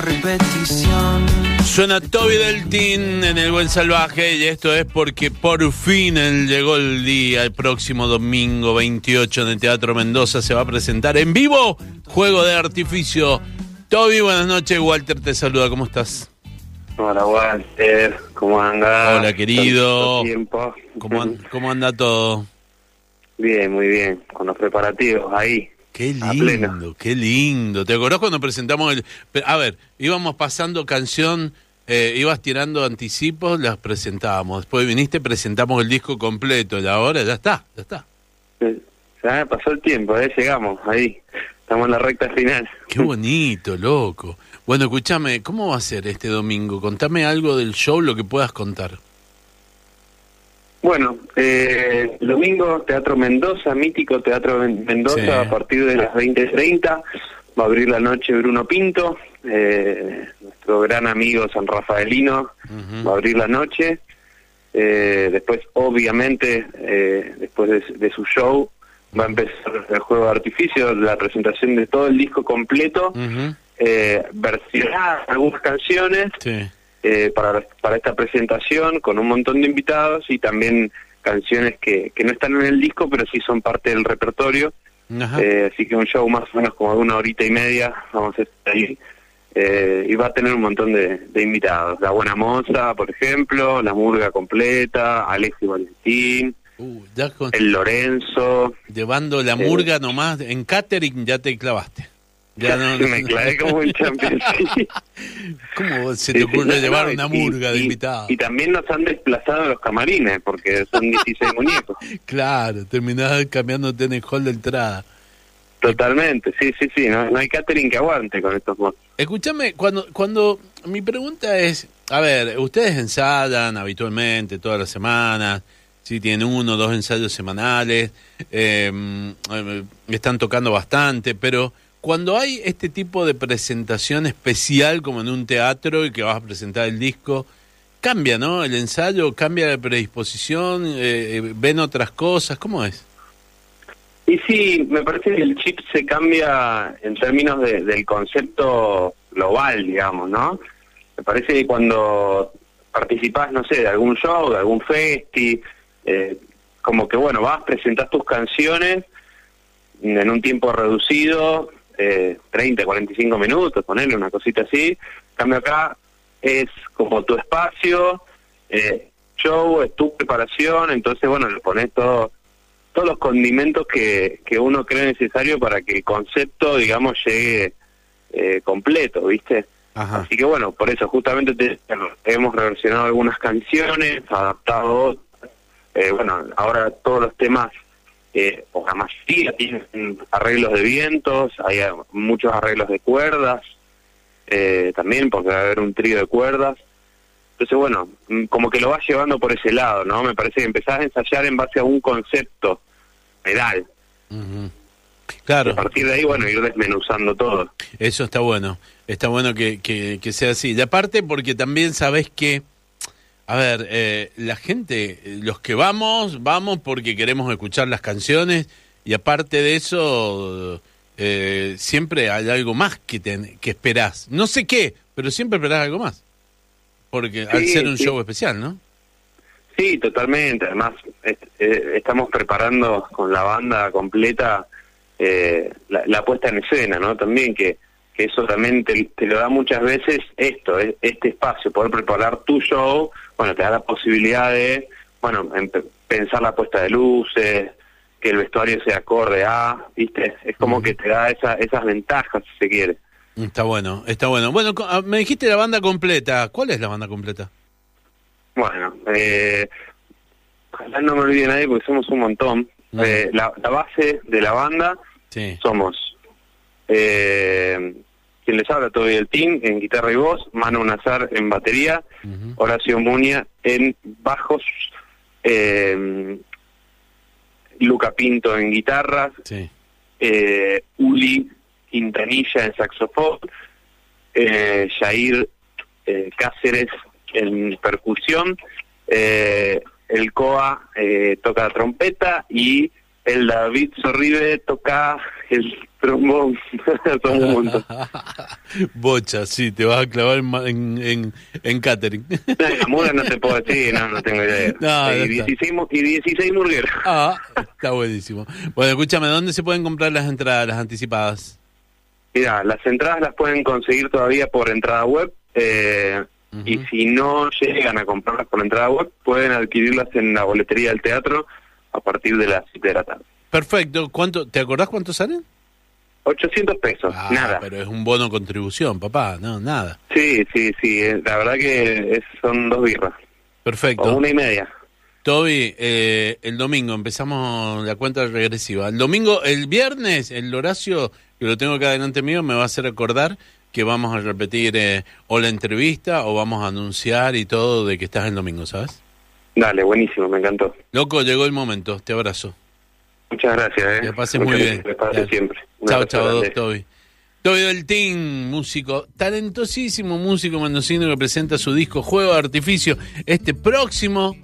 Repetición. Suena Toby del Team en el Buen Salvaje y esto es porque por fin el- llegó el día, el próximo domingo 28 en el Teatro Mendoza se va a presentar en vivo Juego de Artificio. Toby, buenas noches, Walter te saluda, ¿cómo estás? Hola Walter, ¿cómo andas? Hola, querido. ¿Cómo, an- cómo anda todo? Bien, muy bien, con los preparativos ahí. Qué lindo, qué lindo. ¿Te acordás cuando presentamos el... A ver, íbamos pasando canción, eh, ibas tirando anticipos, las presentábamos. Después viniste, presentamos el disco completo y ahora ya está, ya está. Ya pasó el tiempo, eh, llegamos ahí. Estamos en la recta final. Qué bonito, loco. Bueno, escúchame, ¿cómo va a ser este domingo? Contame algo del show, lo que puedas contar. Bueno, eh, el domingo Teatro Mendoza, mítico Teatro Men- Mendoza, Sí. a partir de las 20.30 va a abrir la noche Bruno Pinto, eh, nuestro gran amigo San Rafaelino, va a abrir la noche. Eh, después, obviamente, eh, después de, de su show, va a empezar el juego de artificio, la presentación de todo el disco completo, Ujú. eh, versionar algunas canciones Sí. Eh, para, para esta presentación con un montón de invitados y también canciones que, que no están en el disco, pero sí son parte del repertorio. Eh, así que un show más o menos como de una horita y media, vamos a estar ahí. Eh, y va a tener un montón de, de invitados. La Buena Moza, por ejemplo, La Murga Completa, Alexis Valentín, Uh, ya con- El Lorenzo. llevando la Eh. murga nomás, en catering ya te clavaste. Ya no, Me clavé como un champion. sí. ¿Cómo se Sí, te sí, ocurre llevar no, una y- murga de y- invitados? Y también nos han desplazado los camarines, porque son 16 muñecos. Claro, terminás cambiándote en el hall de entrada. Totalmente, sí, sí, sí, no, no hay catering que aguante con estos monstruos. Escúchame, cuando, cuando mi pregunta es, a ver, ustedes ensayan habitualmente todas las semanas, si tienen uno o dos ensayos semanales, eh, eh, están tocando bastante, pero cuando hay este tipo de presentación especial como en un teatro y que vas a presentar el disco, cambia, ¿no? El ensayo cambia de predisposición, eh, eh, ven otras cosas, ¿cómo es? Y sí, me parece que el chip se cambia en términos de- del concepto global, digamos, ¿no? Me parece que cuando participás, no sé, de algún show, de algún festi, eh, como que, bueno, vas, presentás tus canciones en un tiempo reducido, eh, 30, 45 minutos, ponerle una cosita así. En cambio acá es como tu espacio, eh, show, es tu preparación, entonces, bueno, le pones todo todos los condimentos que, que uno cree necesario para que el concepto, digamos, llegue eh, completo, ¿viste? Ajá. Así que bueno, por eso justamente te- hemos reversionado algunas canciones, adaptado. Eh, bueno, ahora todos los temas, eh, o la mayoría tienen arreglos de vientos, hay muchos arreglos de cuerdas, eh, también porque va a haber un trío de cuerdas. Entonces, bueno, mm, como que lo vas llevando por ese lado, ¿no? Me parece que empezás a ensayar en base a un concepto pedal. Y Claro. a partir de ahí, bueno, ir desmenuzando todo. Eso está bueno, está bueno que, que, que sea así. Y aparte porque también sabes que, a ver, eh, la gente, eh, los que vamos, vamos porque queremos escuchar las canciones y aparte de eso, eh, siempre hay algo más que, te, que esperás. No sé qué, pero siempre esperás algo más. Porque al ser un sí. show especial, ¿no? Sí, totalmente. Además, est- eh, estamos preparando con la banda completa eh, la, la puesta en escena, ¿no? También que, que eso también te, te lo da muchas veces esto, eh, este espacio, poder preparar tu show, bueno, te da la posibilidad de, bueno, empe- pensar la puesta de luces, que el vestuario sea acorde a, ¿viste? Es como que te da esa, esas ventajas, si se quiere. Está bueno, está bueno. Bueno, ah, me dijiste la banda completa. ¿Cuál es la banda completa? Bueno, eh, ojalá no me olvide nadie porque somos un montón. Eh, la, la base de la banda Sí. somos eh, quien les habla, todo el team, en guitarra y voz, Manu Nazar en batería, Ujú. Horacio Muña en bajos, eh, Luca Pinto en guitarras, Sí. eh, Uli Quintanilla en saxofón, eh, Jair eh, Cáceres en percusión, eh, el Coa toca trompeta y el David Sorribe toca el trombón. Son un montón. Bocha, sí, te vas a clavar en, en, en, catering. Mura no te puedo decir, no, no tengo idea. No, y, está. 16, mu- y 16 murgueros. ah, está buenísimo. Bueno, escúchame, ¿dónde se pueden comprar las entradas, las anticipadas? Mira, las entradas las pueden conseguir todavía por entrada web. eh. Y si no llegan a comprarlas por entrada web, pueden adquirirlas en la boletería del teatro a partir de las 7 de la tarde. Perfecto. ¿Cuánto, ¿Te acordás cuánto salen? 800 pesos, Ah, nada. pero es un bono contribución, papá. No, nada. Sí, sí, sí, eh, la verdad que es- son dos birras, o Perfecto. una y media. Toby, eh, el domingo empezamos la cuenta regresiva. El domingo, el viernes, el Horacio, que lo tengo acá delante mío, me va a hacer acordar que vamos a repetir eh, o la entrevista o vamos a anunciar y todo de que estás el domingo, ¿sabes? Dale, buenísimo, me encantó. Loco, llegó el momento. Te abrazo. Muchas gracias, ¿eh? Que pases Muchas muy bien. que pases siempre. Chao, chao. Toby. Toby del Team, músico, talentosísimo músico mendocino que presenta su disco Juego de Artificio este próximo,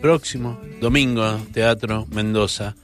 próximo domingo, Teatro Mendoza.